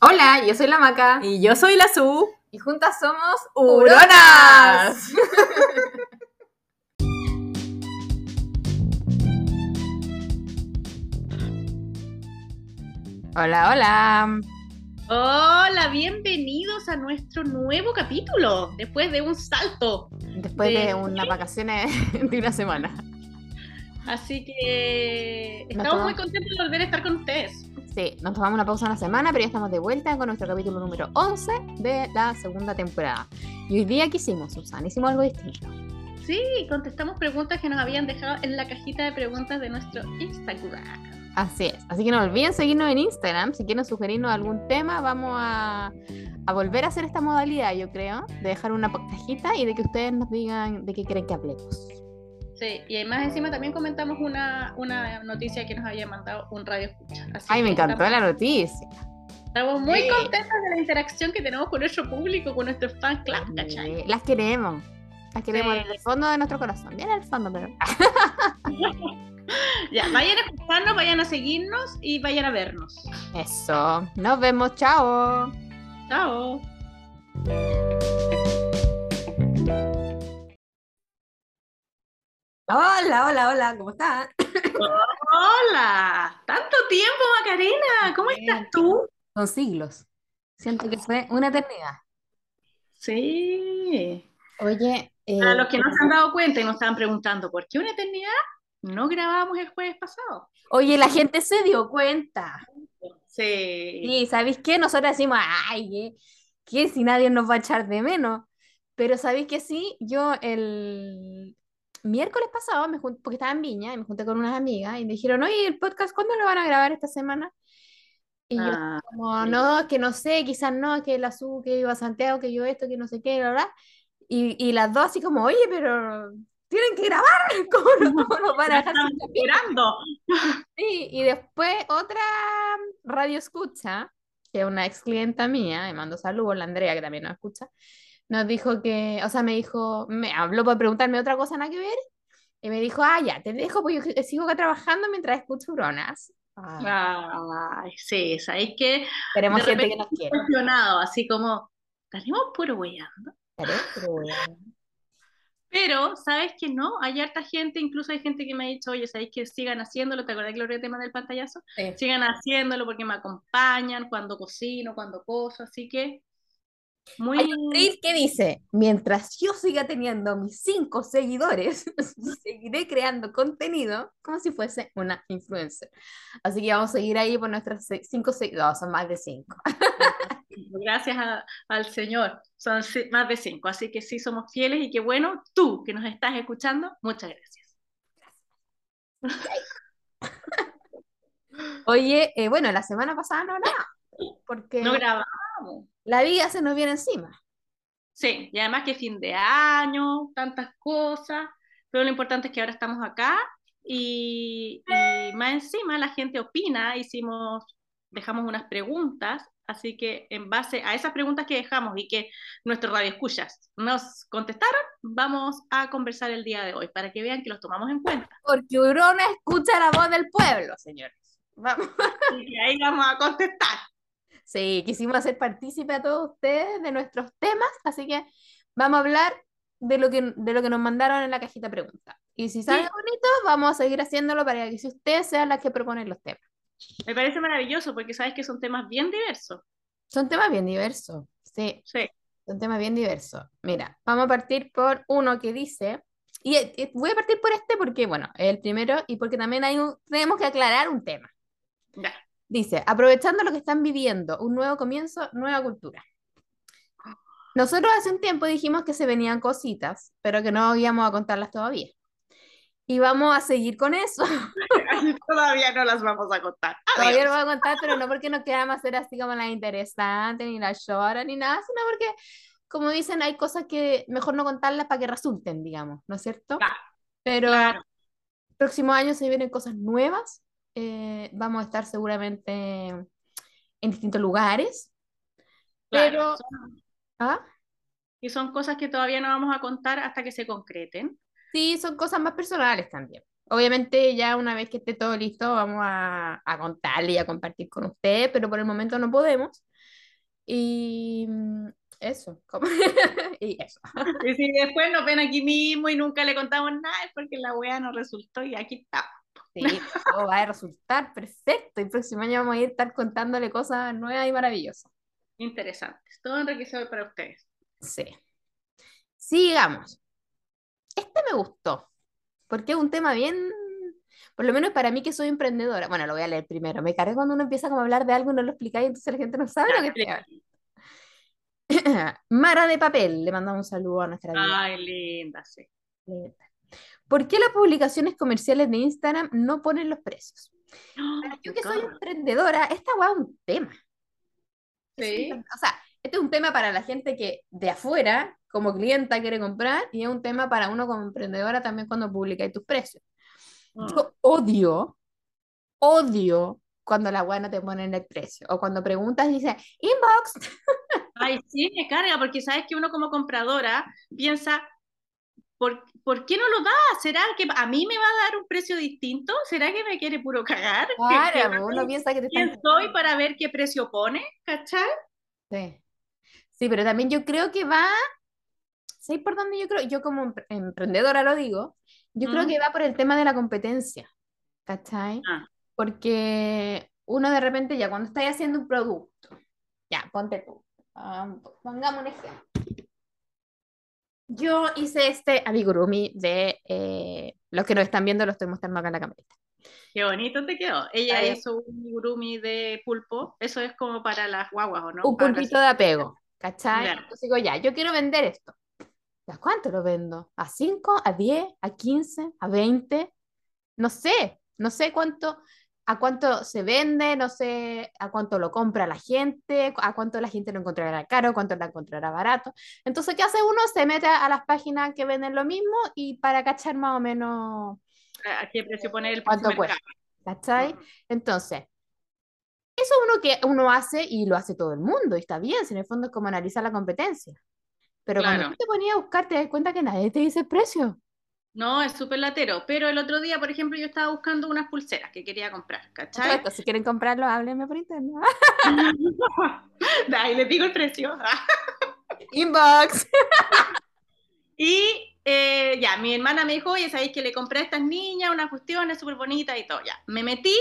Hola, yo soy la Maca. Y yo soy la Su. Y juntas somos ¡Huronas! hola, hola. Hola, bienvenidos a nuestro nuevo capítulo, después de un salto. Después de, De- unas vacaciones de una semana. Así que estamos muy contentos de volver a estar con ustedes. Sí, nos tomamos una pausa una semana, pero ya estamos de vuelta con nuestro capítulo número 11 de la segunda temporada. Y hoy día, ¿qué hicimos, Susana? Hicimos algo distinto. Sí, contestamos preguntas que nos habían dejado en la cajita de preguntas de nuestro Instagram. Así es. Así que no olviden seguirnos en Instagram. Si quieren sugerirnos algún tema, vamos a, a volver a hacer esta modalidad, yo creo, de dejar una cajita y de que ustedes nos digan de qué quieren que hablemos. Sí, y además encima también comentamos una, una noticia que nos había mandado un radio escucha. Así Ay, me encantó estamos, la noticia. estamos muy Sí. contentos de la interacción que tenemos con nuestro público, con nuestros fan club, ¿cachai? Las queremos. Las queremos Sí. desde el fondo de nuestro corazón. Bien al fondo, pero. Ya, vayan a escucharnos, vayan a seguirnos y vayan a vernos. Eso. Nos vemos. Chao. Chao. Hola, hola, hola, ¿cómo estás? Hola, tanto tiempo Macarena, ¿cómo estás tú? Son siglos. Siento que fue una eternidad. Sí. Oye, eh, Para los que no se han dado cuenta y nos estaban preguntando por qué una eternidad, no grabábamos el jueves pasado. oye, la gente se dio cuenta. Sí. Y ¿sabéis qué? Nosotros decimos, ay. ¿Qué si nadie nos va a echar de menos? Pero ¿sabéis que sí? Yo el miércoles pasado, me jun- porque estaba en Viña, y me junté con unas amigas y me dijeron, oye, ¿el podcast cuándo lo van a grabar esta semana? Y yo Ah, como, sí. no, que no sé, quizás no, que la SU, que iba a Santiago, que yo esto, que no sé qué, la verdad. Y, y las dos así como, oye, pero tienen que grabar, ¿cómo no, cómo nos van a dejar esperando. Sí, y después otra radio escucha, que es una ex clienta mía, me mandó saludos, la Andrea, que también nos escucha, nos dijo que, o sea, me dijo, me habló para preguntarme otra cosa nada que ver, y me dijo, ah, ya, te dejo porque yo sigo acá trabajando mientras escucho Bronas. Ah, Ay, sí, ¿sabéis qué? Tenemos gente que nos quiere. Así como, estaremos puro weyando. ¿Pero? ¿sabes que no? Hay harta gente, incluso hay gente que me ha dicho, oye, ¿sabéis que sigan haciéndolo? ¿Te acordás, Gloria, el tema del pantallazo? Sí. Sigan haciéndolo porque me acompañan cuando cocino, cuando coso, así que muy... Hay un reel que dice, mientras yo siga teniendo mis cinco seguidores, seguiré creando contenido como si fuese una influencer. Así que vamos a seguir ahí por nuestras cinco seguidores, no, son más de cinco. Gracias a- al Señor, son más de cinco, así que sí somos fieles y qué bueno, tú que nos estás escuchando, muchas gracias. Oye, eh, bueno, la semana pasada no nada, porque No la vida se nos viene encima. Sí, y además que fin de año, tantas cosas, pero lo importante es que ahora estamos acá y, y más encima la gente opina, hicimos, dejamos unas preguntas, así que en base a esas preguntas que dejamos y que nuestros radioescuchas nos contestaron, vamos a conversar el día de hoy para que vean que los tomamos en cuenta. Porque Urona escucha la voz del pueblo, señores. Vamos. Y ahí vamos a contestar. Sí, quisimos hacer partícipe a todos ustedes de nuestros temas, así que vamos a hablar de lo que, de lo que nos mandaron en la cajita pregunta. Y si sale Sí. bonito, vamos a seguir haciéndolo para que si ustedes sean las que proponen los temas. Me parece maravilloso porque sabes que son temas bien diversos. Son temas bien diversos, sí, Sí. son temas bien diversos. Mira, vamos a partir por uno que dice, y voy a partir por este porque, bueno, es el primero y porque también hay un, tenemos que aclarar un tema. Ya. Dice, aprovechando lo que están viviendo, un nuevo comienzo, nueva cultura. Nosotros hace un tiempo dijimos que se venían cositas, pero que no íbamos a contarlas todavía. Y vamos a seguir con eso. Todavía no las vamos a contar. Todavía Adiós. lo voy a contar, pero no porque no queramos hacer así como las interesantes, ni las choras, ni nada, sino porque, como dicen, hay cosas que mejor no contarlas para que resulten, digamos, ¿no es cierto? Claro, Pero Claro. próximo año se vienen cosas nuevas. Eh, vamos a estar seguramente en distintos lugares. Claro, Pero, ¿ah? y son cosas que todavía no vamos a contar hasta que se concreten. Sí, son cosas más personales también. Obviamente ya una vez que esté todo listo vamos a, a contarle y a compartir con ustedes, pero por el momento no podemos. Y mm, eso, y eso. Y si después nos ven aquí mismo y nunca le contamos nada, es porque la wea no resultó y aquí está. Sí, todo va a resultar perfecto. Y el próximo año vamos a ir estar contándole cosas nuevas y maravillosas. Interesantes. Todo enriquecedor para ustedes. Sí. Sigamos. Este me gustó, porque es un tema bien, por lo menos para mí que soy emprendedora. Bueno, lo voy a leer primero. Me carga cuando uno empieza como a hablar de algo y no lo explicáis, entonces la gente no sabe lo que hablando. Mara de Papel, le mandamos un saludo a nuestra amiga. Ay, linda, sí. ¿Por qué las publicaciones comerciales de Instagram no ponen los precios? Para yo que soy emprendedora, esta weá es un tema. Sí. O sea, este es un tema para la gente que de afuera, como clienta, quiere comprar, y es un tema para uno como emprendedora también cuando publicáis tus precios. Mm. Yo odio, odio cuando la weá no te ponen el precio. O cuando preguntas y dice, inbox. Ay, sí, me carga, porque sabes que uno como compradora piensa, ¿por, ¿por qué no lo da? ¿Será que a mí me va a dar un precio distinto? ¿Será que me quiere puro cagar? ¿Que- Claro, uno piensa que te están... ¿Quién soy para ver qué precio pone? ¿Cachai? Sí. Sí, pero también yo creo que va, ¿sabes por dónde yo creo? Yo como empre- emprendedora lo digo, yo creo Mm. que va por el tema de la competencia, ¿cachai? Ah. Porque uno de repente ya cuando estás haciendo un producto, ya, ponte tú, ah, pongamos un ejemplo. Yo hice este amigurumi de, eh, los que nos están viendo lo estoy mostrando acá en la camarita. Qué bonito te quedó. Ella Ahí. hizo un amigurumi de pulpo. Eso es como para las guaguas, ¿o no? un Para pulpito de apego, ¿cachai? Ya. Entonces digo, ya, yo quiero vender esto. ¿A cuánto lo vendo? ¿A 5? ¿A 10? ¿A 15? ¿A 20? No sé, no sé cuánto, a cuánto se vende, no sé a cuánto lo compra la gente, a cuánto la gente lo encontrará caro, cuánto lo encontrará barato. Entonces, ¿qué hace uno? Se mete a las páginas que venden lo mismo y para cachar más o menos ¿A qué precio poner el ¿Cuánto cuesta? ¿Cachai? Entonces, eso es uno que uno hace y lo hace todo el mundo, y está bien, si en el fondo es como analizar la competencia. Pero cuando Claro. tú te ponías a buscar, te das cuenta que nadie te dice el precio. No, es súper latero. Pero el otro día, por ejemplo, yo estaba buscando unas pulseras que quería comprar, ¿cachai? esto, si quieren comprarlo, háblenme por internet. Ahí les digo el precio. Inbox. Y eh, ya, mi hermana me dijo, oye, ¿sabéis que le compré a estas niñas unas cuestiones súper bonitas y todo? Ya, me metí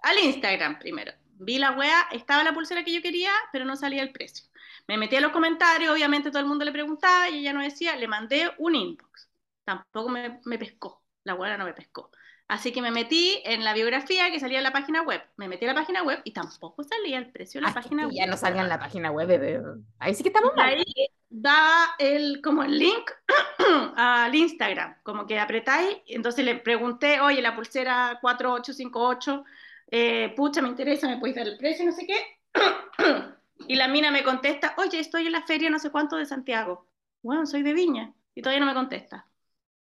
al Instagram primero. Vi la wea, estaba la pulsera que yo quería, pero no salía el precio. Me metí a los comentarios, obviamente todo el mundo le preguntaba y ella no decía, le mandé un inbox. Tampoco me, me pescó, la wea no me pescó. Así que me metí en la biografía que salía en la página web. Me metí a la página web y tampoco salía el precio de la Ah, página que web. ya no salga en la página web. bebé. Ahí sí que estamos mal. ahí daba el, como el link al Instagram, como que apretáis, entonces le pregunté, oye, la pulsera 4858, eh, pucha, me interesa, me podéis dar el precio, no sé qué. y la mina me contesta, oye, estoy en la feria no sé cuánto de Santiago. Bueno, soy de Viña, y todavía no me contesta.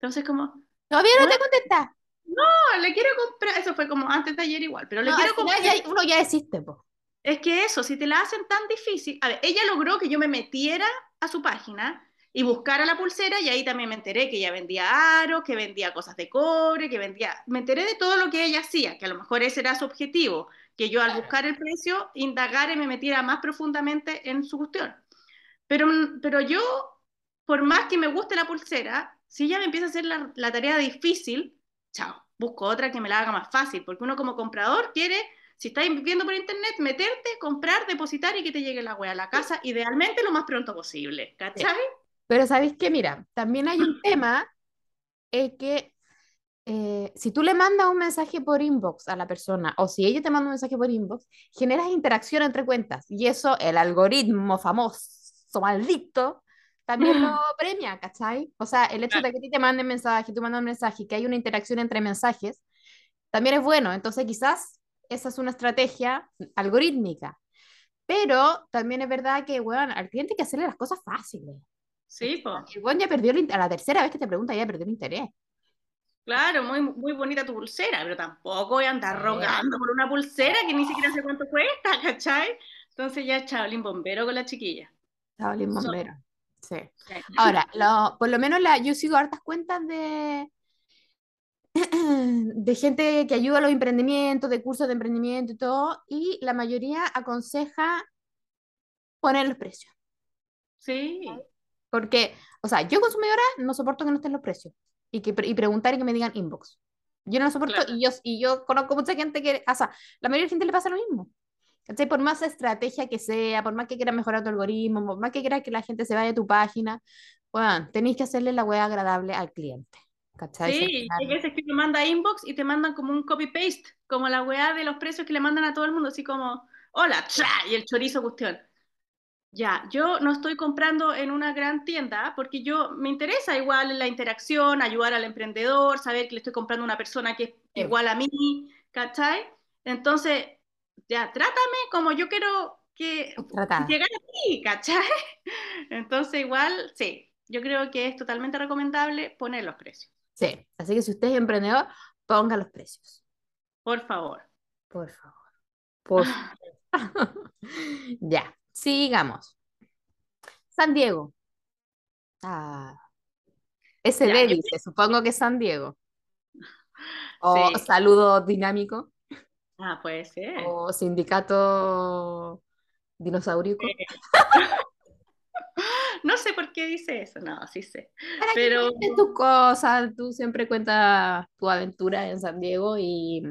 Entonces como, Todavía no te contesta. no, le quiero comprar, eso fue como antes de ayer igual, pero le No, quiero comprar. ya- uno ya existe, po. Es que eso, si te la hacen tan difícil, a ver, ella logró que yo me metiera a su página y buscara la pulsera y ahí también me enteré que ella vendía aros, que vendía cosas de cobre, que vendía, me enteré de todo lo que ella hacía, que a lo mejor ese era su objetivo, que yo al buscar el precio indagara y me metiera más profundamente en su cuestión. Pero, pero yo, por más que me guste la pulsera, si ella me empieza a hacer la, la tarea difícil, chao, busco otra que me la haga más fácil, porque uno como comprador quiere si estáis viendo por internet, meterte, comprar, depositar y que te llegue la wea a la casa, idealmente lo más pronto posible, ¿cachai? Pero ¿sabéis qué? Mira, también hay un tema es que eh, si tú le mandas un mensaje por inbox a la persona o si ella te manda un mensaje por inbox, generas interacción entre cuentas y eso el algoritmo famoso, maldito, también lo premia, ¿cachai? O sea, el hecho de que a ti te manden mensaje, tú mandas un mensaje que hay una interacción entre mensajes, también es bueno. Entonces quizás esa es una estrategia algorítmica. Pero también es verdad que, bueno, al cliente hay que hacerle las cosas fáciles. Sí, pues. El weón ya perdió el a la tercera vez que te pregunta, ya perdió el interés. Claro, muy, muy bonita tu pulsera, pero tampoco voy a andar rogando por una pulsera que ni siquiera sé cuánto cuesta, ¿cachai? Entonces ya chavalín bombero con la chiquilla. Chavalín So- bombero. Sí. Sí. Ahora, lo- por lo menos la, yo sigo hartas cuentas de, de gente que ayuda a los emprendimientos, de cursos de emprendimiento y todo, y la mayoría aconseja poner los precios. Sí, Porque, o sea, yo consumidora no soporto que no estén los precios y, que, y preguntar y que me digan inbox. Yo no lo soporto Claro. y, yo, y yo conozco mucha gente que, o sea, la mayoría de gente le pasa lo mismo. ¿Cachai? Por más estrategia que sea, por más que quieras mejorar tu algoritmo, por más que quieras que la gente se vaya a tu página, bueno, tenéis que hacerle la web agradable al cliente. ¿Cachai? Sí, hay veces que te manda inbox y te mandan como un copy-paste, como la weá de los precios que le mandan a todo el mundo, así como, hola, ¡tra! y el chorizo cuestión. Ya, yo no estoy comprando en una gran tienda porque yo me interesa igual la interacción, ayudar al emprendedor, saber que le estoy comprando a una persona que es igual a mí, ¿cachai? Entonces, ya, trátame como yo quiero que Tratada. llegar a ti, ¿cachai? Entonces, igual, sí, yo creo que es totalmente recomendable poner los precios, Sí, así que si usted es emprendedor, ponga los precios. por favor. Por favor. Por favor. Ya, sigamos. San Diego. Ah. SD Ya, yo- dice, supongo que San Diego. O Sí. saludo dinámico. Ah, puede ser. O sindicato dinosaurico. No sé por qué dice eso, no, sí sé. Para Pero tus cosas, tú siempre cuentas tu aventura en San Diego y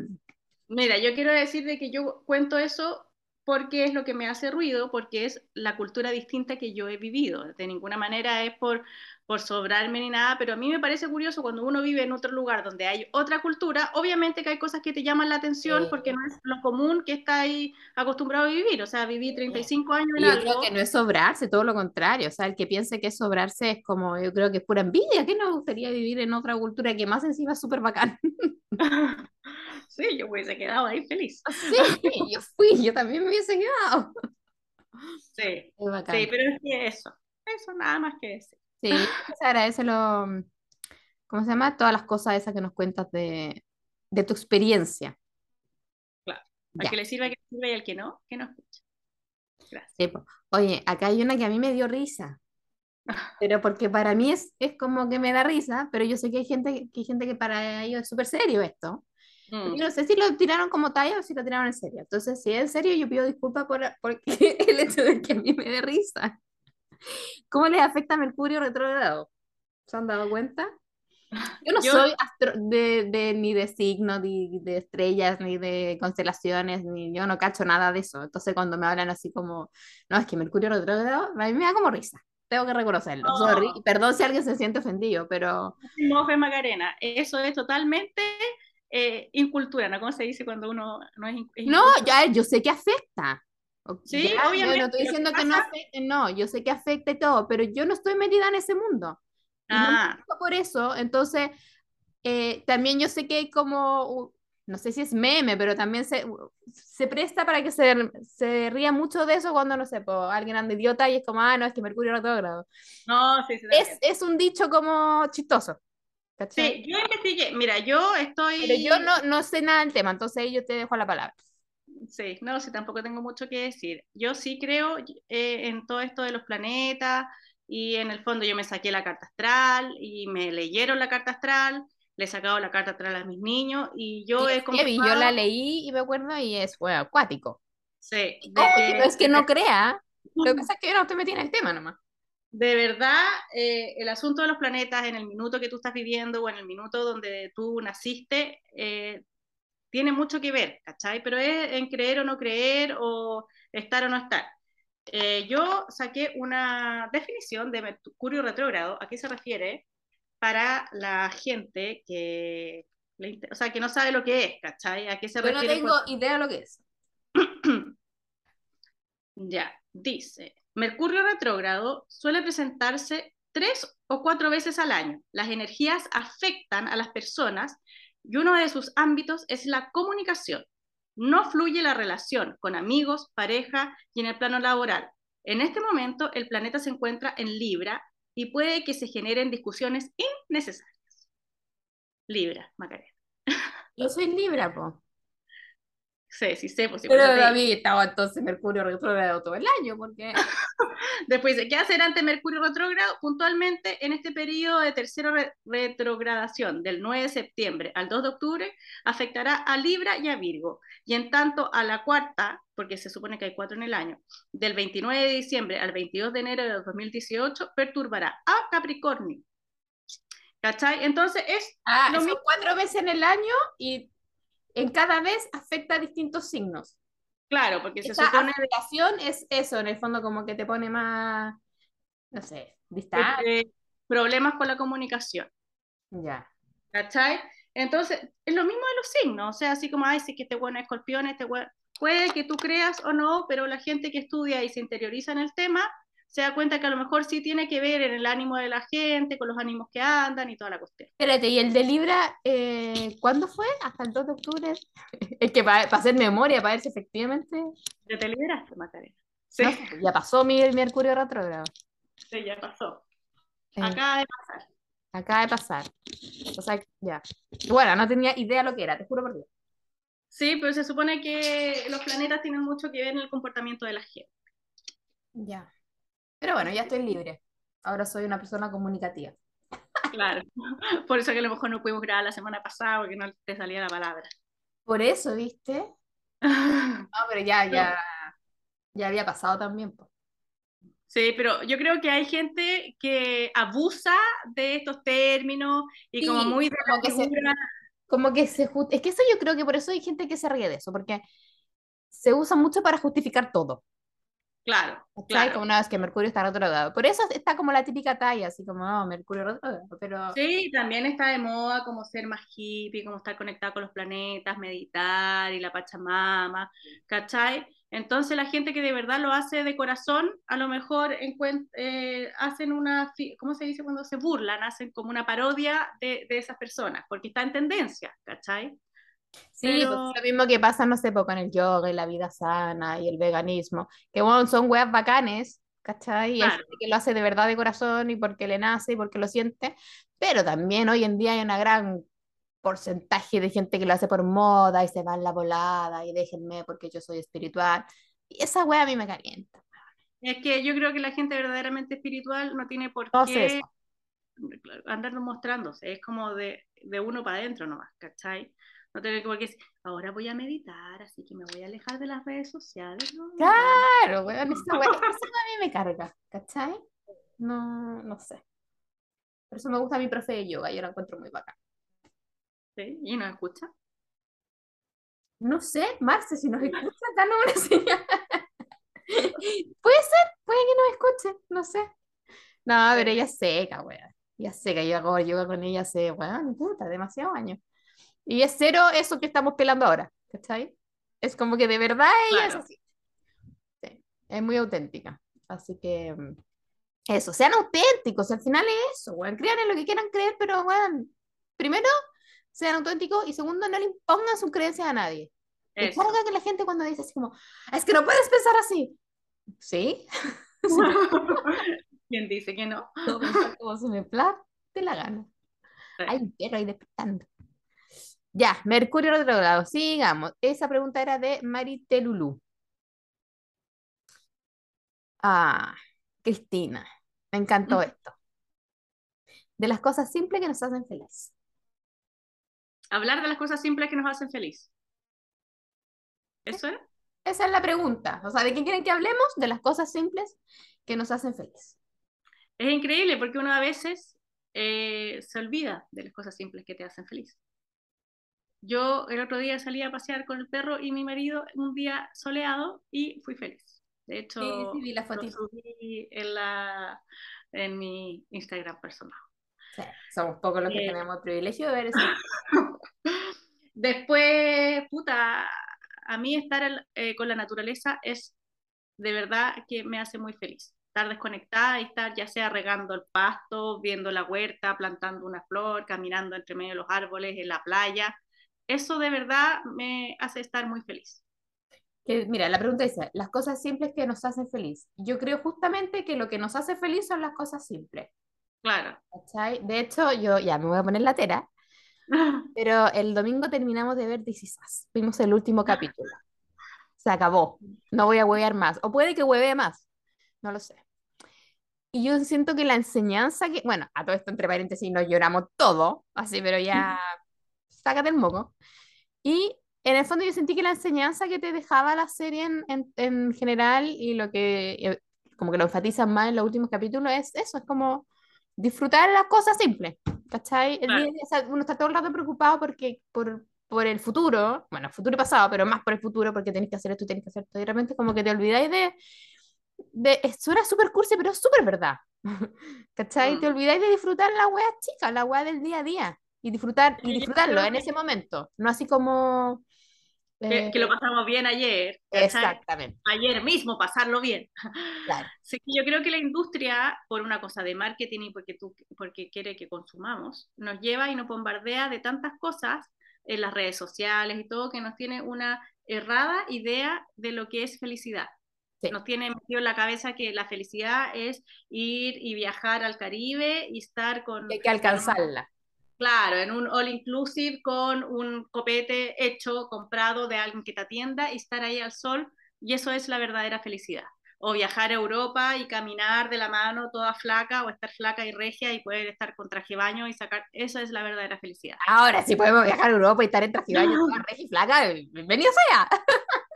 mira, yo quiero decir de que yo cuento eso porque es lo que me hace ruido, porque es la cultura distinta que yo he vivido. De ninguna manera es por, por sobrarme ni nada, pero a mí me parece curioso cuando uno vive en otro lugar donde hay otra cultura, obviamente que hay cosas que te llaman la atención Sí. porque no es lo común que está ahí acostumbrado a vivir. O sea, viví 35 años en Y yo creo algo. que no es sobrarse, todo lo contrario. O sea, el que piense que es sobrarse es como, yo creo que es pura envidia. ¿Qué nos gustaría vivir en otra cultura que más encima es súper bacán? Sí, yo hubiese quedado ahí feliz. Sí, yo fui, yo también me hubiese quedado. Sí, sí, pero es que eso, eso nada más que decir. Sí, se agradece lo, ¿cómo se llama? Todas las cosas esas que nos cuentas de, de tu experiencia. Claro. Al que le sirva, que le sirva y al que no, que no escuche. Gracias. Sí. Oye, acá hay una que a mí me dio risa. Pero porque para mí es, es como que me da risa, pero yo sé que hay gente, que hay gente que para ellos es súper serio esto. Mm. No sé si lo tiraron como talla o si lo tiraron en serio. Entonces, si es en serio, yo pido disculpas por porque el hecho de que a mí me dé risa. ¿Cómo les afecta Mercurio retrógrado? ¿Se han dado cuenta? Yo no Yo- soy astro- de, de- ni de signos, ni de estrellas, ni de constelaciones, ni yo no cacho nada de eso. Entonces, cuando me hablan así como, no, es que Mercurio retrógrado, a mí me da como risa. Tengo que reconocerlo. No. Sorry. Perdón si alguien se siente ofendido, pero No, Fe Macarena, eso es totalmente eh, incultura, ¿no? ¿Cómo se dice cuando uno no es, es No, ya, yo sé que afecta. Sí, ya, yo obviamente, no estoy diciendo que no afecte, no, yo sé que afecta y todo, pero yo no estoy metida en ese mundo. No Ah, fijo por eso, entonces, eh, también yo sé que hay como, no sé si es meme, pero también se, se presta para que se, se ría mucho de eso cuando, no sé, po, alguien anda idiota y es como, ah, no, es que Mercurio retrógrado. no, sí, sí. Es, es un dicho como chistoso, ¿cachai? Sí, yo investigué, mira, yo estoy... Pero yo no, no sé nada del tema, entonces yo te dejo la palabra. Sí, no, sí, tampoco tengo mucho que decir. Yo sí creo eh, en todo esto de los planetas y en el fondo yo me saqué la carta astral y me leyeron la carta astral, le he sacado la carta astral a mis niños y yo Sí, he yo la leí y me acuerdo y es, bueno, acuático. Sí, de que no es que no crea, lo que pasa es que no estoy metida en el tema nomás. De verdad, eh, el asunto de los planetas en el minuto que tú estás viviendo o en el minuto donde tú naciste, eh, tiene mucho que ver, ¿cachai? Pero es en creer o no creer o estar o no estar. Eh, yo saqué una definición de Mercurio retrógrado, ¿a qué se refiere? Para la gente que, le o sea, que no sabe lo que es, ¿cachai? ¿A qué se Yo no refiere? tengo idea de lo que es. Ya, dice, Mercurio retrógrado suele presentarse tres o cuatro veces al año. Las energías afectan a las personas y uno de sus ámbitos es la comunicación. No fluye la relación con amigos, pareja y en el plano laboral. En este momento el planeta se encuentra en Libra y puede que se generen discusiones innecesarias. Libra, Macarena. Yo soy Libra, po. Sí, sí sé, pues sí, por Pero. David estaba entonces Mercurio retrógrado todo el año, porque... Después dice, ¿qué hacer ante Mercurio retrógrado? Puntualmente en este periodo de tercera re- retrogradación, del 9 de septiembre al 2 de octubre, afectará a Libra y a Virgo. Y en tanto a la cuarta, porque se supone que hay cuatro en el año, del 29 de diciembre al 22 de enero de 2018, perturbará a Capricornio. ¿Cachai? Entonces es Ah, Lo son mismo. cuatro veces en el año y en cada vez afecta a distintos signos. claro, porque se Esta supone afectación es eso, en el fondo como que te pone más, no sé, distante. eh, problemas con la comunicación. Ya. ¿Cachai? Entonces, es lo mismo de los signos, o sea, así como, ay, sí que este bueno es escorpión, este bueno, puede que tú creas o no, pero la gente que estudia y se interioriza en el tema se da cuenta que a lo mejor sí tiene que ver en el ánimo de la gente, con los ánimos que andan y toda la cuestión. Espérate, ¿y el de Libra, eh, cuándo fue? ¿Hasta el 2 de octubre? Es que para hacer memoria, para ver si efectivamente... ¿Ya te liberaste, Macarena? Sí, No sé, ya pasó mi Mercurio retrógrado. sí, ya pasó. Eh, Acaba de pasar. acaba de pasar. O sea, ya. Bueno, no tenía idea lo que era, te juro por Dios. Sí, pero se supone que los planetas tienen mucho que ver en el comportamiento de la gente. Ya. Pero bueno, ya estoy libre. Ahora soy una persona comunicativa. Claro. Por eso que a lo mejor no pudimos grabar la semana pasada porque no te salía la palabra. Por eso, ¿viste? No, pero ya, ya, ya había pasado también. po. Sí, pero yo creo que hay gente que abusa de estos términos y Sí, como muy de la como que se- Como que se Es que eso yo creo que por eso hay gente que se ríe de eso, porque se usa mucho para justificar todo. Claro, claro. Como una vez que Mercurio está retrogrado. Por eso está como la típica talla, así como, no, Mercurio retrogrado, pero... Sí, también está de moda como ser más hippie, como estar conectado con los planetas, meditar y la Pachamama, ¿cachai? Entonces la gente que de verdad lo hace de corazón, a lo mejor eh, hacen una, ¿cómo se dice cuando se burlan? Hacen como una parodia de, de esas personas, porque está en tendencia, ¿cachai? Sí, Pero- pues es lo mismo que pasa, no sé, pues, con el yoga y la vida sana y el veganismo, que bueno, son weas bacanes, ¿cachai? Y hay Claro. gente que lo hace de verdad de corazón y porque le nace y porque lo siente, pero también hoy en día hay una gran porcentaje de gente que lo hace por moda y se va en la volada y déjenme porque yo soy espiritual. Y esa wea a mí me calienta. Es que yo creo que la gente verdaderamente espiritual no tiene por No qué andar mostrándose, es como de, de uno para adentro nomás, ¿cachai? No tiene por qué decir, ahora voy a meditar, así que me voy a alejar de las redes sociales. No, Claro, weón, esa a mí me carga, ¿cachai? No, no sé. Por eso me gusta mi profe de yoga, yo la encuentro muy bacán. ¿sí? ¿Y no escucha? No sé, Marce, si nos escucha, danos una señal. Puede ser, puede que nos escuche, no sé. No, pero ella es seca, weón. Ella es seca, yo hago yoga con ella hace, weón, puta, demasiados años. Y es cero eso que estamos pelando ahora, ¿cachai? Es como que de verdad ella es Claro. así. Sí, es muy auténtica. Así que, mm, eso, sean auténticos, al final es eso, weón. Crean en lo que quieran creer, pero, weón, primero, sean auténticos y segundo, no le impongan sus creencias a nadie. Carga que la gente cuando dice así como, es que no puedes pensar así. ¿Sí? ¿Quién dice que no? Como se me plante la gana. Sí. Hay un perro ahí despertando. Ya, Mercurio retrogrado. Sigamos. Esa pregunta era de Maritelulu. Ah, Cristina. Me encantó Mm. esto. De las cosas simples que nos hacen feliz. Hablar de las cosas simples que nos hacen feliz. ¿Eso es? Esa es la pregunta. O sea, ¿de qué quieren que hablemos? De las cosas simples que nos hacen feliz. Es increíble porque uno a veces eh, se olvida de las cosas simples que te hacen feliz. Yo el otro día salí a pasear con el perro y mi marido un día soleado y fui feliz. De hecho, Sí, sí, vi la lo subí en, la, en mi Instagram personal. Sí, somos pocos los que Eh. tenemos el privilegio de ver eso. Después, puta, a mí estar eh, con la naturaleza es de verdad que me hace muy feliz. Estar desconectada y estar ya sea regando el pasto, viendo la huerta, plantando una flor, caminando entre medio de los árboles, en la playa. Eso de verdad me hace estar muy feliz. Que, mira, la pregunta dice, las cosas simples que nos hacen feliz. Yo creo justamente que lo que nos hace feliz son las cosas simples. Claro. ¿cachai? De hecho, yo ya me voy a poner la tera, Pero el domingo terminamos de ver This Is Us. Vimos el último capítulo. Se acabó. No voy a huevear más. O puede que huevee más. No lo sé. Y yo siento que la enseñanza que, bueno, a todo esto entre paréntesis nos lloramos todo, así, pero ya sácate el moco. Y en el fondo yo sentí que la enseñanza que te dejaba la serie en, en, en general y lo que eh, como que lo enfatizan más en los últimos capítulos es eso, es como disfrutar las cosas simples, ¿cachai? El Claro. día- uno está todo el rato preocupado porque, por, por el futuro, bueno, futuro y pasado, pero más por el futuro porque tenés que hacer esto y tenés que hacer esto, y de repente como que te olvidáis de, de eso era súper cursi, pero es súper verdad, ¿cachai? Mm. Te olvidáis de disfrutar la wea chica, la wea del día a día, y disfrutar, y disfrutarlo en que- ese momento, no así como... Que, eh, que lo pasamos bien ayer. exactamente, Ayer mismo pasarlo bien. claro. Sí, yo creo que la industria, por una cosa de marketing y porque, tú, porque quiere que consumamos, nos lleva y nos bombardea de tantas cosas en las redes sociales y todo que nos tiene una errada idea de lo que es felicidad. Sí. Nos tiene metido en la cabeza que la felicidad es ir y viajar al Caribe y estar con... Hay que alcanzarla. Claro, en un all inclusive con un copete hecho, comprado de alguien que te atienda y estar ahí al sol, y eso es la verdadera felicidad. O viajar a Europa y caminar de la mano toda flaca, o estar flaca y regia y poder estar con traje baño y sacar, eso es la verdadera felicidad. Ahora, si podemos viajar a Europa y estar en traje baño toda regia y flaca, bienvenido sea.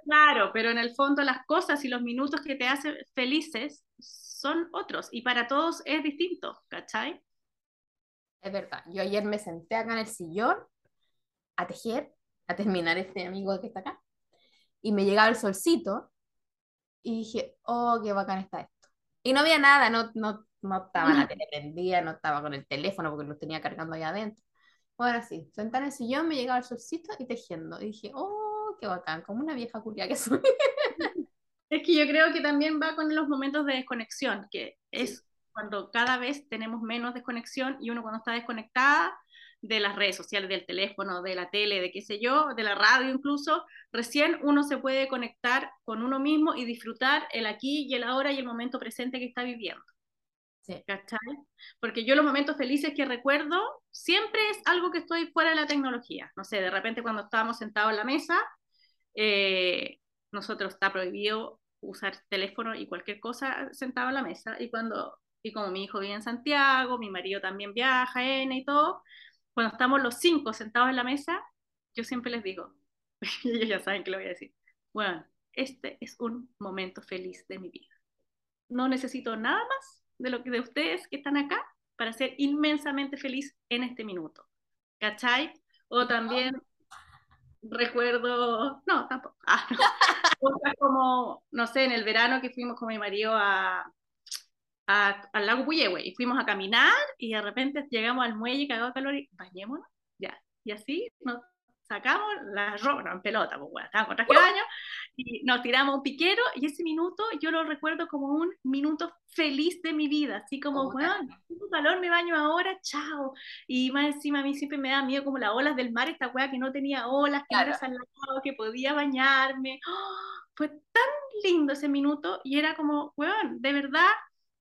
Claro, pero en el fondo las cosas y los minutos que te hacen felices son otros, y para todos es distinto, ¿cachai? Es verdad, yo ayer me senté acá en el sillón a tejer, a terminar este amigo que está acá, y me llegaba el solcito, y dije, oh, qué bacán está esto. Y no había nada, no, no, no estaba la tele prendida, no estaba con el teléfono porque lo tenía cargando ahí adentro. Bueno, sí, sentada en el sillón, me llegaba el solcito y tejiendo. Y dije, oh, qué bacán, como una vieja culia que soy. Es que yo creo que también va con los momentos de desconexión, que es cuando cada vez tenemos menos desconexión y uno cuando está desconectada de las redes sociales, del teléfono, de la tele, de qué sé yo, de la radio incluso, recién uno se puede conectar con uno mismo y disfrutar el aquí y el ahora y el momento presente que está viviendo. Sí. ¿Cachai? Porque yo los momentos felices que recuerdo siempre es algo que estoy fuera de la tecnología. No sé, de repente cuando estábamos sentados en la mesa, eh, nosotros está prohibido usar teléfono y cualquier cosa sentado en la mesa. Y cuando, y como mi hijo vive en Santiago, mi marido también viaja, N y todo, cuando estamos los cinco sentados en la mesa, yo siempre les digo, y ellos ya saben que lo voy a decir, bueno, este es un momento feliz de mi vida. No necesito nada más de lo que de ustedes que están acá para ser inmensamente feliz en este minuto. ¿Cachai? O también recuerdo, no, tampoco. Ah, no. Como, no sé, en el verano que fuimos con mi marido a, a- al lago Puyehue y fuimos a caminar y de repente llegamos al muelle cagado calor y bañémonos, ya. Y así nos sacamos la ropa, no, en pelota, pues bueno, estábamos con traje de baño y nos tiramos un piquero y ese minuto yo lo recuerdo como un minuto feliz de mi vida, así como, bueno, tengo calor, me baño ahora, chao. Y más encima a mí siempre me da miedo como las olas del mar, esta weá que no tenía olas, que no era Claro. salado, que podía bañarme. ¡Oh! Fue tan lindo ese minuto y era como, weón, de verdad,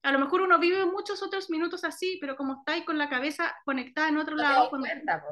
a lo mejor uno vive muchos otros minutos así, pero como estáis con la cabeza conectada en otro No lado, cuando, cuenta,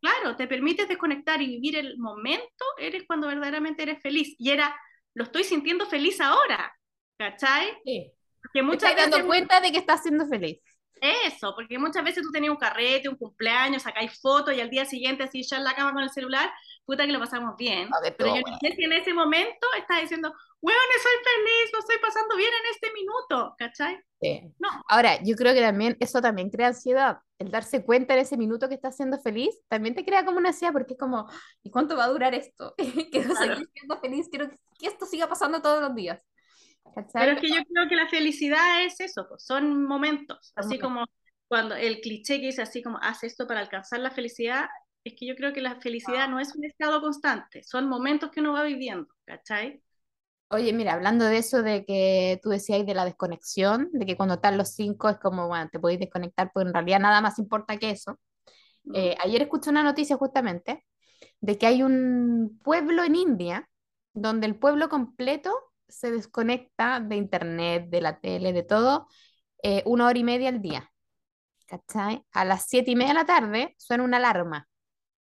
claro, te permites desconectar y vivir el momento, eres cuando verdaderamente eres feliz. Y era, lo estoy sintiendo feliz ahora, ¿cachai? Sí. Porque muchas estás dando veces cuenta de que estás siendo feliz. eso, porque muchas veces tú tenías un carrete, un cumpleaños, sacáis fotos y al día siguiente así ya en la cama con el celular, puta que lo pasamos bien. Ver, Pero todo yo no sé si en ese momento estás diciendo, weón, soy feliz, lo estoy pasando bien en este minuto, ¿cachai? Sí. No. Ahora, yo creo que también eso también crea ansiedad. El darse cuenta en ese minuto que estás siendo feliz también te crea como una ansiedad porque es como, ¿y cuánto va a durar esto? Quiero Claro. seguir siendo feliz, quiero que, esto siga pasando todos los días. ¿Cachai? Pero es que yo creo que la felicidad es eso, pues, son momentos, así como cuando el cliché que dice así como, haz esto para alcanzar la felicidad, es que yo creo que la felicidad no es un estado constante, son momentos que uno va viviendo, ¿cachai? Oye, mira, hablando de eso de que tú decías de la desconexión, de que cuando están los cinco es como, bueno, te podéis desconectar, pues en realidad nada más importa que eso. Eh, ayer escuché una noticia justamente de que hay un pueblo en India donde el pueblo completo se desconecta de internet, de la tele, de todo, eh, una hora y media al día. ¿Cachai? A las siete y media de la tarde suena una alarma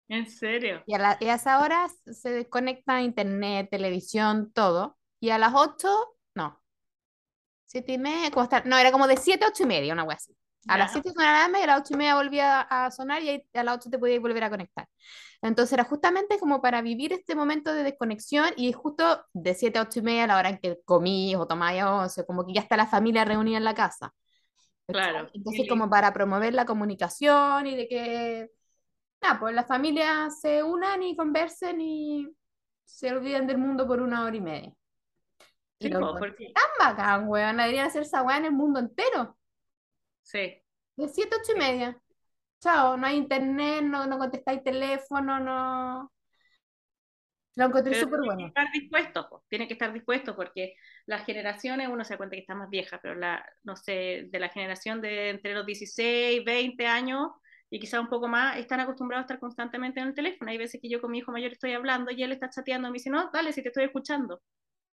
¿En serio? Y a, la- y a esa hora se desconecta internet, televisión, todo. Y a las 8, no. Siete y media, ¿cómo está? No, era como de 7 a 8 y media, una wea así. A las Ya. 7 sonaba la y a las 8 y media volvía a sonar y a las 8 te podías volver a conectar. Entonces era justamente como para vivir este momento de desconexión y justo de 7 a 8 y media la hora en que comí o tomáis once, como que ya está la familia reunida en la casa. Claro, Entonces sí. como para promover la comunicación y de que, nada, pues las familias se unan y conversen y se olviden del mundo por una hora y media. Sí, lo po, porque, tan bacán, weón. Deberían hacer esa weá en el mundo entero. sí. De 7 a 8 y media. Chao, no hay internet, no, no contestáis teléfono, no. Lo encontré Pero súper tiene bueno. que estar dispuesto, po, tiene que estar dispuesto porque las generaciones, uno se da cuenta que está más vieja, pero la, no sé, de la generación de entre los 16, 20 años y quizá un poco más, están acostumbrados a estar constantemente en el teléfono. Hay veces que yo con mi hijo mayor estoy hablando y él está chateando y me dice, no, dale, si te estoy escuchando.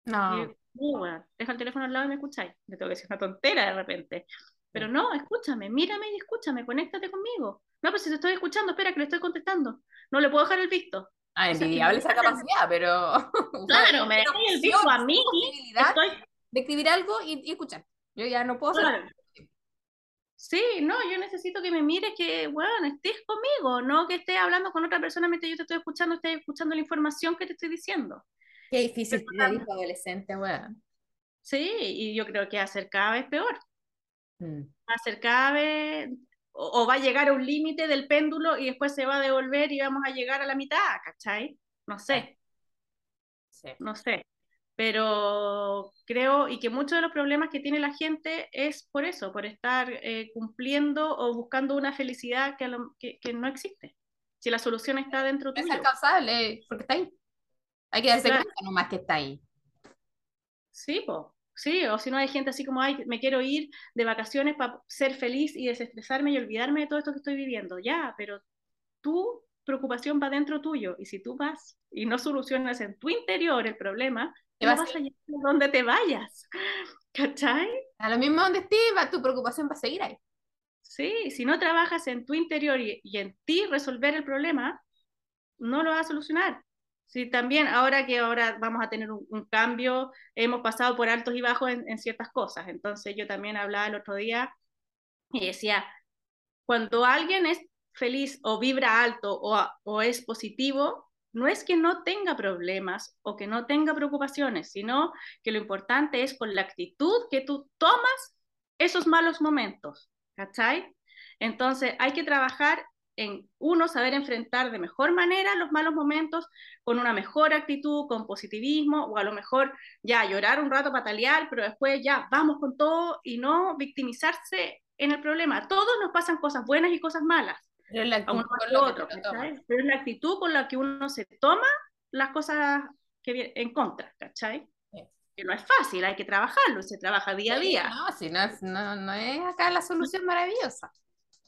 Y No. yo, "No, weón, deja el teléfono al lado y me escucháis. Le tengo que decir una tontera de repente. Pero no, escúchame, mírame y escúchame, conéctate conmigo. No, pero si te estoy escuchando, espera que le estoy contestando. No le puedo dejar el visto. Ah, sea, envidiable esa capacidad, pero. Claro, me dejáis el visto a mí. Estoy, de escribir algo y, y escuchar. Yo ya no puedo claro. Sí, no, yo necesito que me mires, que, bueno, estés conmigo, no que estés hablando con otra persona mientras yo te estoy escuchando, estés escuchando la información que te estoy diciendo. Qué difícil ser adolescente, weón. Sí, y yo creo que va a ser cada vez peor. Mm. va a ser cada vez, o, o va a llegar a un límite del péndulo y después se va a devolver y vamos a llegar a la mitad, ¿cachai? No sé, Sí. no sé. Pero creo y que muchos de los problemas que tiene la gente es por eso, por estar eh, cumpliendo o buscando una felicidad que, a lo- que, que no existe. Si la solución está dentro Es tuyo. alcanzable, porque está ahí. Hay que darse Claro. cuenta nomás que está ahí. Sí, po. Sí, o si no hay gente así como, ay, me quiero ir de vacaciones para ser feliz y desestresarme y olvidarme de todo esto que estoy viviendo. Ya, pero tu preocupación va dentro tuyo y si tú vas y no solucionas en tu interior el problema, no vas a llegar donde te vayas. ¿Cachai? A lo mismo donde estés, tu preocupación va a seguir ahí. Sí, si no trabajas en tu interior y, y en ti resolver el problema, no lo vas a solucionar. Sí, también ahora que ahora vamos a tener un, un cambio, hemos pasado por altos y bajos en, en ciertas cosas. Entonces yo también hablaba el otro día y decía, cuando alguien es feliz o vibra alto o, o es positivo, no es que no tenga problemas o que no tenga preocupaciones, sino que lo importante es con la actitud que tú tomas esos malos momentos, ¿cachai? Entonces hay que trabajar en uno, saber enfrentar de mejor manera los malos momentos con una mejor actitud, con positivismo, o a lo mejor ya llorar un rato, patalear, pero después ya vamos con todo y no victimizarse en el problema. Todos nos pasan cosas buenas y cosas malas, Pero es la a actitud otro. Pero es la actitud con la que uno se toma las cosas que vienen en contra, ¿cachai? Sí. Que no es fácil, hay que trabajarlo, se trabaja día a día. No, si no es, no, no es acá la solución maravillosa.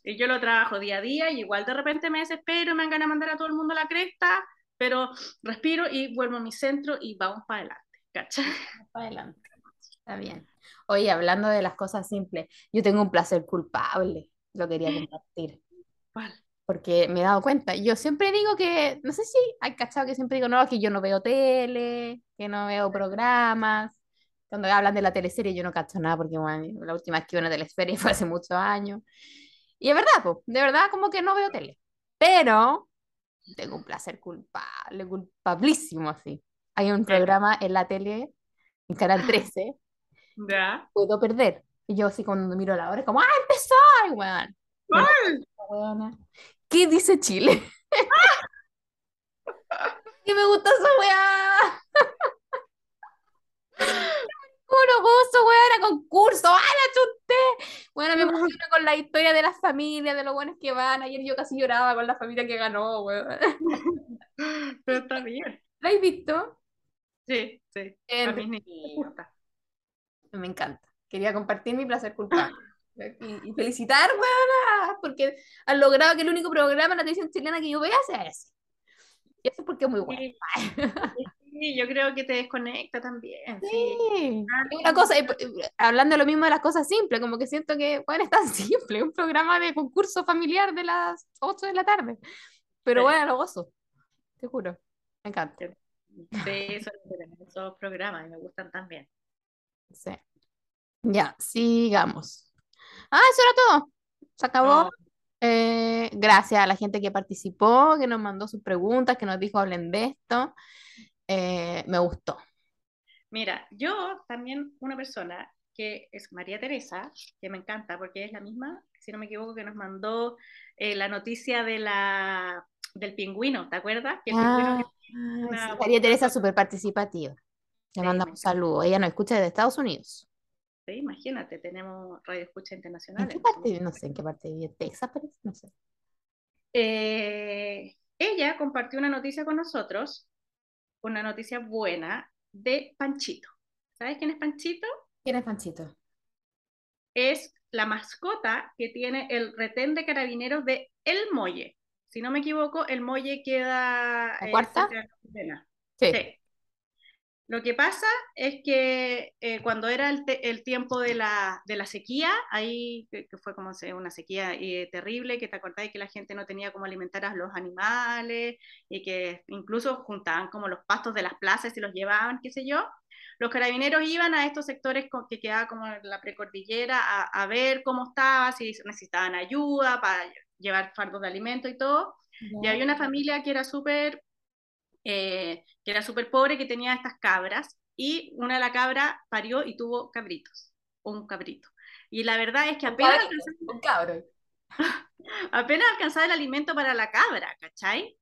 Y yo lo trabajo día a día y igual de repente me desespero, me ganas de mandar a todo el mundo a la cresta, pero respiro y vuelvo a mi centro y vamos para adelante, ¿cachai? Para adelante. Está bien. Oye, hablando de las cosas simples, yo tengo un placer culpable, lo quería compartir, ¿Cuál? porque me he dado cuenta, yo siempre digo que, no sé si hay cachado que siempre digo, no, que yo no veo tele, que no veo programas, cuando hablan de la teleserie yo no cacho nada, porque bueno, la última vez que vi una teleserie fue hace muchos años, y es verdad, pues, de verdad como que no veo tele, pero tengo un placer culpable, culpabilísimo así. Hay un programa en la tele, en Canal 13, ¿Ya? puedo perder. Y yo así cuando miro la hora, es como, ¡ah, empezó! ¡Ay, weón! ¿Cuál? Weona. ¿Qué dice Chile? que me gusta esa weá. Puro gozo, weón, a concurso. ¡Ah, la chunté! Bueno, me emociona con la historia de las familias, de los buenos que van. Ayer yo casi lloraba con la familia que ganó, weón. Pero está bien. ¿La has visto? Sí, sí. A gusta. Me encanta. Quería compartir mi placer culpable. Y, y felicitar, weona, porque han logrado que el único programa en la televisión chilena que yo vea sea ese. Y eso es porque es muy bueno. Sí, yo creo que te desconecta también. Sí. Sí. Es una cosa, eh, hablando de lo mismo de las cosas simples, como que siento que, bueno, es tan simple, un programa de concurso familiar de las 8 de la tarde. Pero Sí. bueno, lo gozo. Te juro. Me encanta. Sí, eso, esos programas me gustan también. Sí. Ya, sigamos. Ah, eso era todo. Se acabó. No, Eh, gracias a la gente que participó, que nos mandó sus preguntas, que nos dijo hablen de esto. Eh, me gustó. Mira, yo también una persona que es María Teresa, que me encanta porque es la misma, si no me equivoco, que nos mandó eh, la noticia de la, del pingüino, ¿te acuerdas? Que el pingüino que Ah, una sí, María Teresa súper participativa. Le Sí, mandamos un saludo. Ella nos escucha desde Estados Unidos. Sí, imagínate, tenemos radio escucha ¿En internacional. qué parte? No sé en qué parte vive. ¿Texas, parece? No sé. Eh, ella compartió una noticia con nosotros, una noticia buena de Panchito. ¿Sabes quién es Panchito? ¿Quién es Panchito? Es la mascota que tiene el retén de carabineros de El Molle. Si no me equivoco, El Molle queda ¿La cuarta? de. Sí. Sí. Lo que pasa es que eh, cuando era el, el tiempo de la, de la sequía, ahí que, que fue como una sequía eh, terrible, que te acordás que la gente no tenía cómo alimentar a los animales y que incluso juntaban como los pastos de las plazas y los llevaban, qué sé yo. Los carabineros iban a estos sectores co- que quedaban como en la precordillera a, a ver cómo estaba, si necesitaban ayuda para llevar fardos de alimento y todo. Y había una familia que era súper eh, que era súper pobre, que tenía estas cabras, y una de la cabra parió y tuvo cabritos, un cabrito. Y la verdad es que apenas cabrito, alcanzaba, apenas alcanzaba el alimento para la cabra, ¿cachai?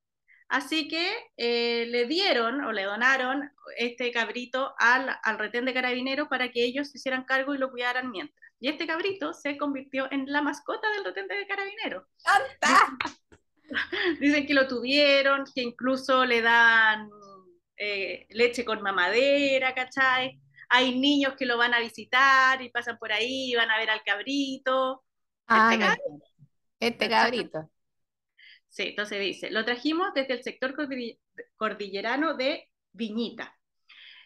Así que eh, le dieron o le donaron este cabrito al, al retén de carabineros para que ellos se hicieran cargo y lo cuidaran mientras. Y este cabrito se convirtió en la mascota del retén de carabineros. Dicen que lo tuvieron, que incluso le dan eh, leche con mamadera, ¿cachai? Hay niños que lo van a visitar y pasan por ahí, van a ver al cabrito. Este cabro. encanta. Este cabrito. Sí, entonces dice, lo trajimos desde el sector cordi- cordillerano de Viñita.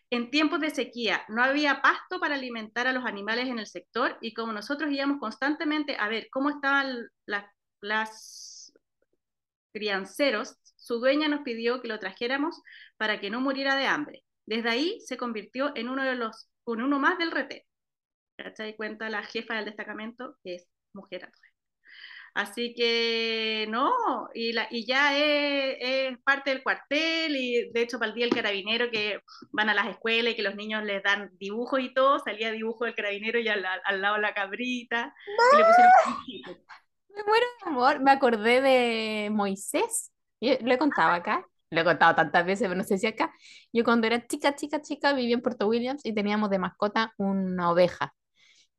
En tiempos de sequía no había pasto para alimentar a los animales en el sector y como nosotros íbamos constantemente a ver cómo estaban la- las crianceros, su dueña nos pidió que lo trajéramos para que no muriera de hambre. Desde ahí se convirtió en uno de los, con uno más del retén. ¿Cachai? Cuenta la jefa del destacamento, que es mujer a. Así que no, y, la, y ya es, es parte del cuartel, y de hecho para el día del carabinero que van a las escuelas y que los niños les dan dibujos y todo, salía dibujo del carabinero y al, al lado la cabrita, y le pusieron Panchito. Me muero de amor. Me acordé de Moisés. Yo lo he contado acá. Lo he contado tantas veces, pero no sé si acá. Yo cuando era chica, chica, chica, vivía en Puerto Williams y teníamos de mascota una oveja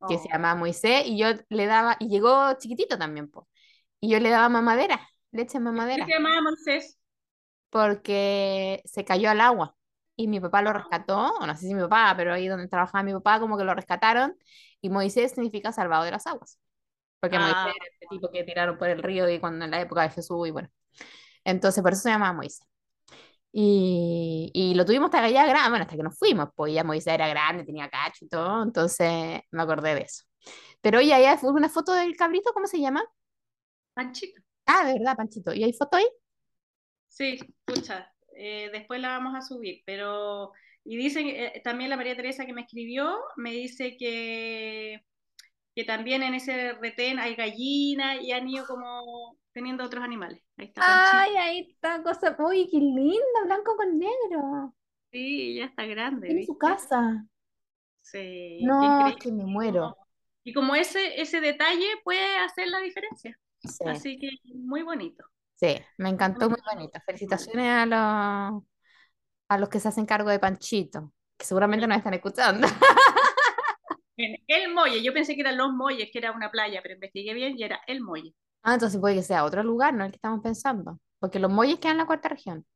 que se Oh. llamaba Moisés y yo le daba, y llegó chiquitito también, po, y yo le daba mamadera, leche en ¿Por mamadera, qué se llamaba Moisés? porque se cayó al agua y mi papá lo rescató, o no sé si mi papá, pero ahí donde trabajaba mi papá como que lo rescataron y Moisés significa salvado de las aguas, porque Moisés Ah, era este tipo que tiraron por el río y cuando en la época de Jesús y bueno, entonces por eso se llamaba Moisés. Y, y lo tuvimos hasta allá grande, bueno, hasta que nos fuimos, pues ya Moisés era grande, tenía cacho y todo, entonces me acordé de eso. Pero oye, ahí hay una foto del cabrito, ¿cómo se llama? Panchito. Ah, de verdad, Panchito. ¿Y hay foto ahí? Sí, escucha, eh, después la vamos a subir, pero, y dicen, eh, también la María Teresa que me escribió, me dice que, que también en ese retén hay gallinas y han ido como teniendo otros animales. Ahí está. Ay, ahí está cosa. Uy, qué lindo, blanco con negro. Sí, ya está grande, Tiene su casa. Sí, No, es que me muero. Y como ese, ese detalle puede hacer la diferencia. Sí, Así que muy bonito. sí, me encantó, muy bonito. Felicitaciones a los, a los que se hacen cargo de Panchito, que seguramente nos están escuchando. En El Molle, yo pensé que eran Los Molles, que era una playa, pero investigué bien y era El Molle. Ah, entonces puede que sea otro lugar, no el que estamos pensando. Porque los Molles quedan en la cuarta región.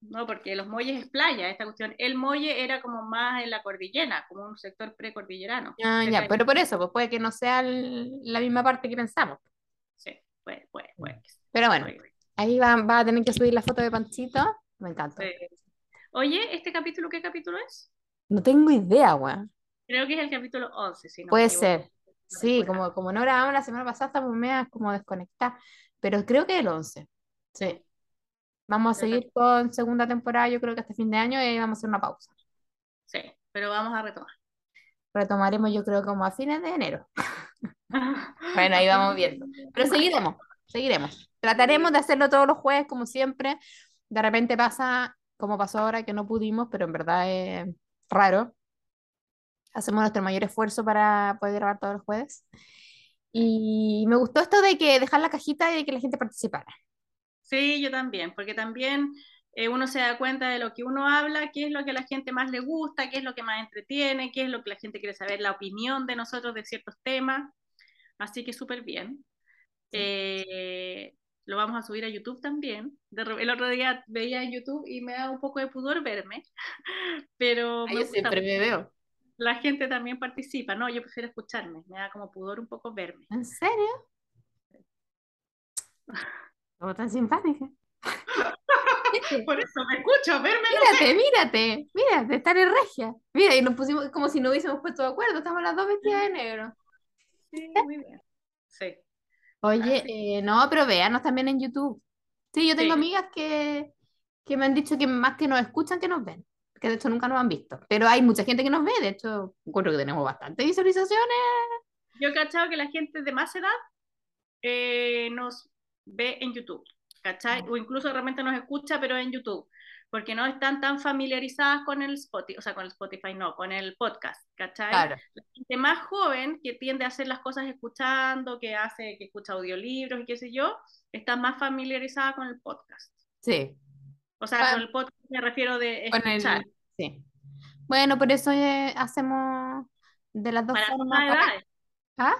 No, porque Los Molles es playa, esta cuestión. El Molle era como más en la cordillera, como un sector precordillerano. Ah, ya, pero por eso, pues puede que no sea el- la misma parte que pensamos. Sí, puede, puede, puede. Pero bueno, ahí va, va a tener que subir la foto de Panchito. Me encanta. Sí. Oye, ¿este capítulo qué capítulo es? No tengo idea, weón. Creo que es el capítulo 11, si no Puede ser. Sí, como, como no grabamos la semana pasada, estamos medio como desconectadas. Pero creo que el 11. Sí. Vamos a seguir con segunda temporada, yo creo que hasta fin de año y ahí vamos a hacer una pausa. Sí, pero vamos a retomar. Retomaremos, yo creo, como a fines de enero. Bueno, ahí vamos viendo. Pero seguiremos, seguiremos. Trataremos de hacerlo todos los jueves, como siempre. De repente pasa, como pasó ahora, que no pudimos, pero en verdad es raro. Hacemos nuestro mayor esfuerzo para poder grabar todos los jueves. Y me gustó esto de que dejar la cajita y de que la gente participara. Sí, yo también, porque también eh, uno se da cuenta de lo que uno habla, qué es lo que a la gente más le gusta, qué es lo que más entretiene, qué es lo que la gente quiere saber, la opinión de nosotros de ciertos temas. Así que súper bien. Eh, lo vamos a subir a YouTube también. De el otro día veía en YouTube y me da un poco de pudor verme, pero me Yo gusta siempre me veo. La gente también participa, no, yo prefiero escucharme, me da como pudor un poco verme. ¿En serio? ¿Cómo tan simpática? Por eso me escucho, verme. Mírate, mírate, mírate, estar en regia. Mira, y nos pusimos como si no hubiésemos puesto de acuerdo, estamos las dos vestidas de negro. Sí, muy bien. Sí, Oye, eh, no, pero véanos también en YouTube. Sí, yo tengo Sí. amigas que, que me han dicho que más que nos escuchan que nos ven, que de hecho nunca nos han visto. Pero hay mucha gente que nos ve, de hecho, encuentro que tenemos bastantes visualizaciones. yo he cachado que la gente de más edad eh, nos ve en YouTube, ¿cachai? O incluso realmente nos escucha, pero en YouTube, porque no están tan familiarizadas con el Spotify, o sea, con el Spotify no, con el podcast, ¿cachai? Claro. La gente más joven que tiende a hacer las cosas escuchando, que hace, que escucha audiolibros y qué sé yo, está más familiarizada con el podcast. Sí, O sea, con el podcast me refiero de el- escuchar, sí. Bueno, por eso eh, hacemos de las dos para todas formas. las para- edades. ¿Ah?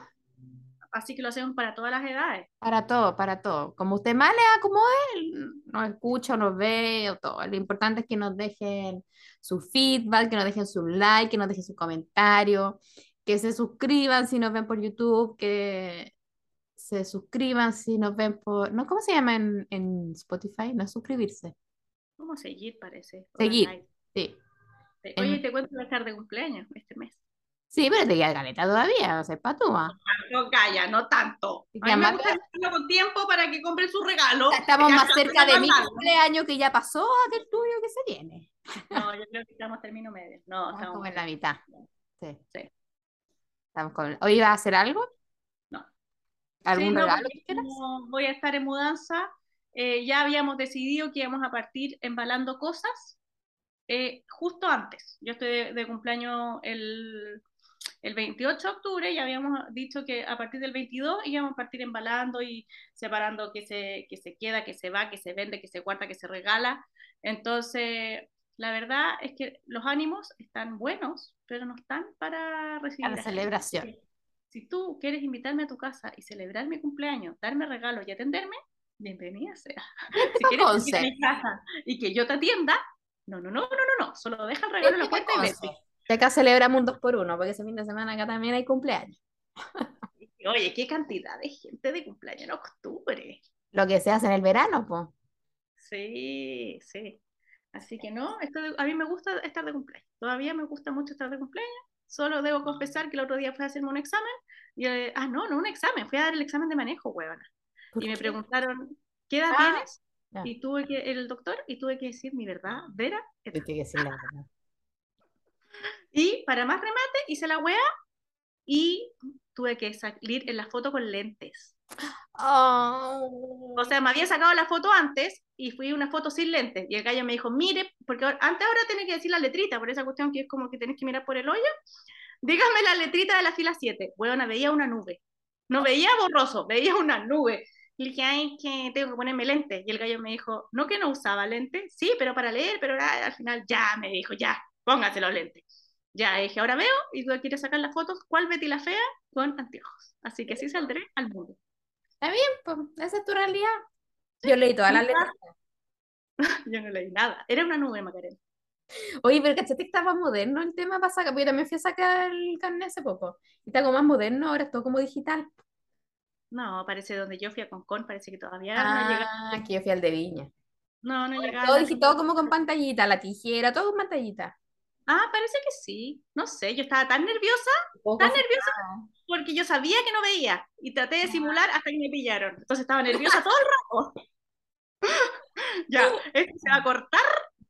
Así que lo hacemos para todas las edades. Para todo, para todo. Como usted más le acomode, nos escucha o nos ve o todo. Lo importante es que nos dejen su feedback, que nos dejen su like, que nos dejen su comentario, que se suscriban si nos ven por YouTube, que se suscriban si nos ven por... ¿No? ¿Cómo se llama en, en Spotify? No es suscribirse. ¿Cómo seguir, parece? Seguir. Sí. Oye, te cuento que voy a estar de cumpleaños este mes. Sí, pero te queda caleta todavía, no sé, patúa. No, calla, no tanto. A mí me además- gusta hacerlo con tiempo para que compren su regalo. Estamos Ya más cerca de mi cumpleaños que ya pasó a que el tuyo que se viene. No, yo creo que estamos término medio. No, Estamos estamos como en la mitad. Sí. Sí. Estamos con... ¿Hoy vas a hacer algo? No. ¿Algún Sí, no, regalo porque que quieras? como voy a estar en mudanza. Eh, ya habíamos decidido que íbamos a partir embalando cosas eh, justo antes. Yo estoy de, de cumpleaños el, el 28 de octubre y habíamos dicho que a partir del 22 íbamos a partir embalando y separando que se, que se queda, que se va, que se vende, que se guarda, que se regala. Entonces, la verdad es que los ánimos están buenos, pero no están para recibir A la celebración. Si tú quieres invitarme a tu casa y celebrar mi cumpleaños, darme regalos y atenderme, bienvenida sea. Si quieres venir a mi casa y que yo te atienda, no, no, no, no, no, no, solo deja el regalo en la puerta y vete. Acá celebramos un 2 por 1 porque ese fin de semana acá también hay cumpleaños. Oye, qué cantidad de gente de cumpleaños en octubre. Lo que se hace en el verano, pues. Sí, sí. Así que no, esto de- a mí me gusta estar de cumpleaños. Todavía me gusta mucho estar de cumpleaños. Solo debo confesar que el otro día fui a hacerme un examen. Y, eh, ah, no, no un examen, fui a dar el examen de manejo, huevona. Y me preguntaron, ¿qué edad Ah, tienes? ya. Y tuve que, el doctor, y tuve que decir mi verdad, Vera. Tuviste que decir la verdad. Y para más remate, hice la wea y tuve que salir en la foto con lentes. Oh. O sea, me había sacado la foto antes y fui una foto sin lentes. Y el gallo me dijo, mire, porque antes ahora tenés que decir la letrita, por esa cuestión que es como que tenés que mirar por el hoyo. Dígame la letrita de la fila 7. Bueno, veía una nube. No veía borroso, veía una nube. Y le dije, ay, que tengo que ponerme lentes. Y el gallo me dijo, no que no usaba lentes. Sí, pero para leer, pero ah, al final ya, me dijo, ya, póngase los lentes. Ya, dije, ahora veo, y tú quieres sacar las fotos, ¿cuál Betty la Fea? Con anteojos. Así que así saldré al mundo. Está bien, pues, esa es tu realidad. Yo leí todas las letras. Yo no leí nada. Era una nube, Macarena. Oye, pero cachate que estaba moderno el tema para sacar, porque yo también fui a sacar el carnet hace poco. Y está como más moderno, ahora es todo como digital. No, parece donde yo fui a Concón, parece que todavía no llega. Ah, que yo fui al de Viña. No, no llegaba. Todo todo como con pantallita, la tijera, todo con pantallita. Ah, parece que sí. No sé, yo estaba tan nerviosa Tan nerviosa porque yo sabía que no veía y traté de simular hasta que me pillaron. Entonces estaba nerviosa todo el rato. Ya, esto se va a cortar.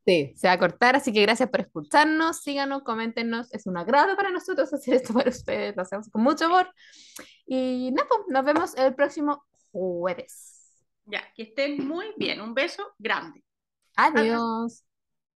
Sí, se va a cortar, así que gracias por escucharnos, síganos, coméntenos, es un agrado para nosotros hacer esto para ustedes, lo hacemos con mucho amor. Y nada, pues, nos vemos el próximo jueves. Ya, que estén muy bien. Un beso grande. Adiós.